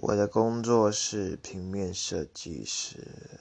我的工作是平面设计师。